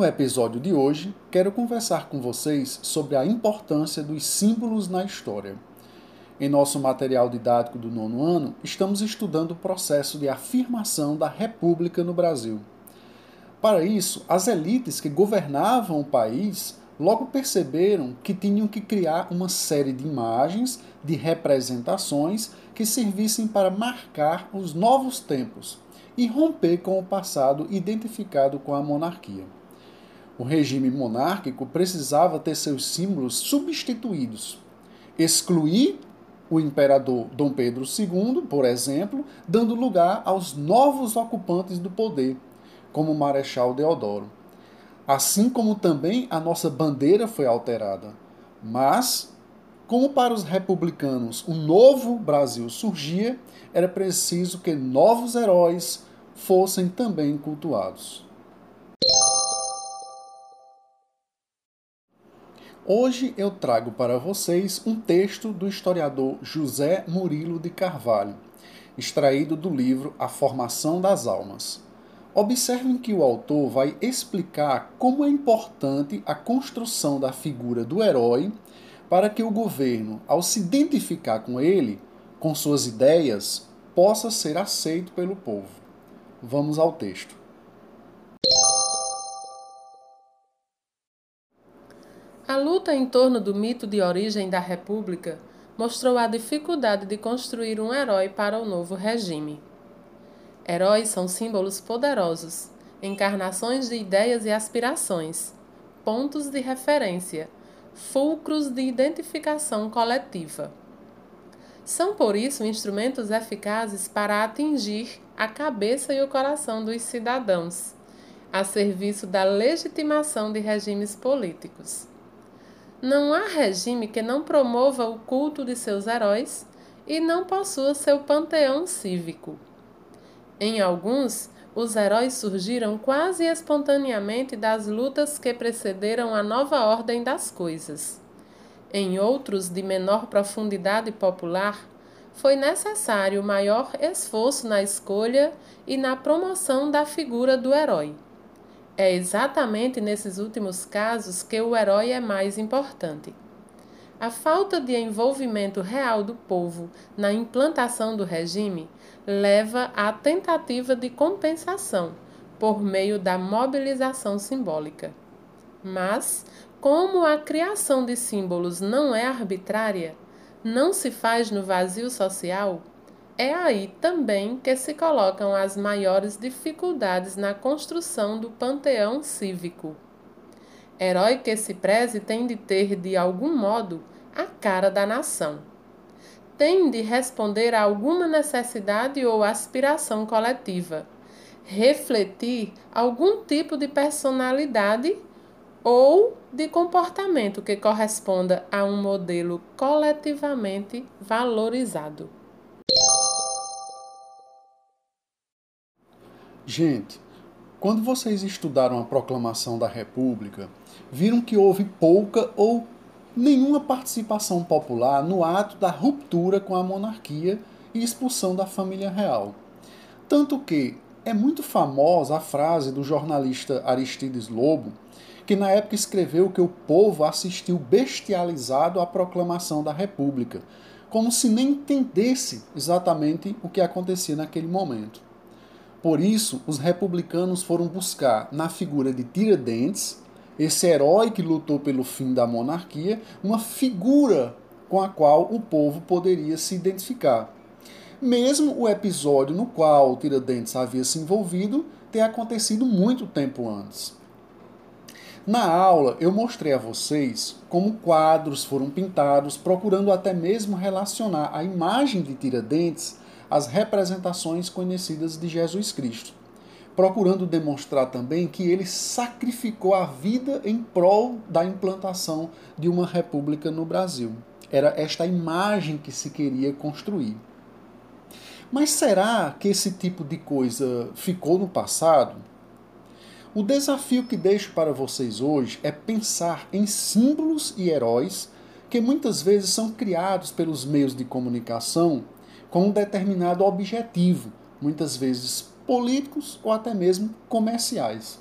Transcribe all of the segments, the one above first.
No episódio de hoje, quero conversar com vocês sobre a importância dos símbolos na história. Em nosso material didático do nono ano, estamos estudando o processo de afirmação da República no Brasil. Para isso, as elites que governavam o país logo perceberam que tinham que criar uma série de imagens, de representações que servissem para marcar os novos tempos e romper com o passado identificado com a monarquia. O regime monárquico precisava ter seus símbolos substituídos, excluir o imperador Dom Pedro II, por exemplo, dando lugar aos novos ocupantes do poder, como o Marechal Deodoro. Assim como também a nossa bandeira foi alterada. Mas, como para os republicanos um novo Brasil surgia, era preciso que novos heróis fossem também cultuados. Hoje eu trago para vocês um texto do historiador José Murilo de Carvalho, extraído do livro A Formação das Almas. Observem que o autor vai explicar como é importante a construção da figura do herói para que o governo, ao se identificar com ele, com suas ideias, possa ser aceito pelo povo. Vamos ao texto. A luta em torno do mito de origem da República mostrou a dificuldade de construir um herói para o novo regime. Heróis são símbolos poderosos, encarnações de ideias e aspirações, pontos de referência, fulcros de identificação coletiva. São, por isso, instrumentos eficazes para atingir a cabeça e o coração dos cidadãos, a serviço da legitimação de regimes políticos. Não há regime que não promova o culto de seus heróis e não possua seu panteão cívico. Em alguns, os heróis surgiram quase espontaneamente das lutas que precederam a nova ordem das coisas. Em outros, de menor profundidade popular, foi necessário maior esforço na escolha e na promoção da figura do herói. É exatamente nesses últimos casos que o herói é mais importante. A falta de envolvimento real do povo na implantação do regime leva à tentativa de compensação por meio da mobilização simbólica. Mas, como a criação de símbolos não é arbitrária, não se faz no vazio social, é aí também que se colocam as maiores dificuldades na construção do panteão cívico. Herói que se preze tem de ter, de algum modo, a cara da nação. Tem de responder a alguma necessidade ou aspiração coletiva, refletir algum tipo de personalidade ou de comportamento que corresponda a um modelo coletivamente valorizado. Gente, quando vocês estudaram a proclamação da República, viram que houve pouca ou nenhuma participação popular no ato da ruptura com a monarquia e expulsão da família real. Tanto que é muito famosa a frase do jornalista Aristides Lobo, que na época escreveu que o povo assistiu bestializado à proclamação da República, como se nem entendesse exatamente o que acontecia naquele momento. Por isso, os republicanos foram buscar na figura de Tiradentes, esse herói que lutou pelo fim da monarquia, uma figura com a qual o povo poderia se identificar. Mesmo o episódio no qual Tiradentes havia se envolvido ter acontecido muito tempo antes. Na aula, eu mostrei a vocês como quadros foram pintados, procurando até mesmo relacionar a imagem de Tiradentes as representações conhecidas de Jesus Cristo. procurando demonstrar também que ele sacrificou a vida em prol da implantação de uma república no Brasil. Era esta imagem que se queria construir. Mas será que esse tipo de coisa ficou no passado? O desafio que deixo para vocês hoje é pensar em símbolos e heróis que muitas vezes são criados pelos meios de comunicação com um determinado objetivo, muitas vezes políticos ou até mesmo comerciais.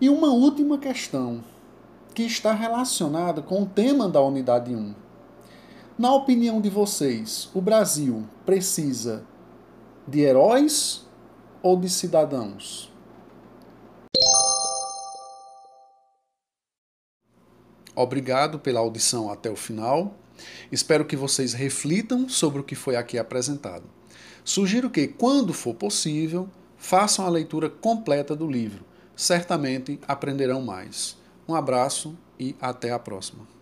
E uma última questão que está relacionada com o tema da Unidade 1. Na opinião de vocês, o Brasil precisa de heróis ou de cidadãos? Obrigado pela audição até o final. Espero que vocês reflitam sobre o que foi aqui apresentado. Sugiro que, quando for possível, façam a leitura completa do livro. Certamente aprenderão mais. Um abraço e até a próxima.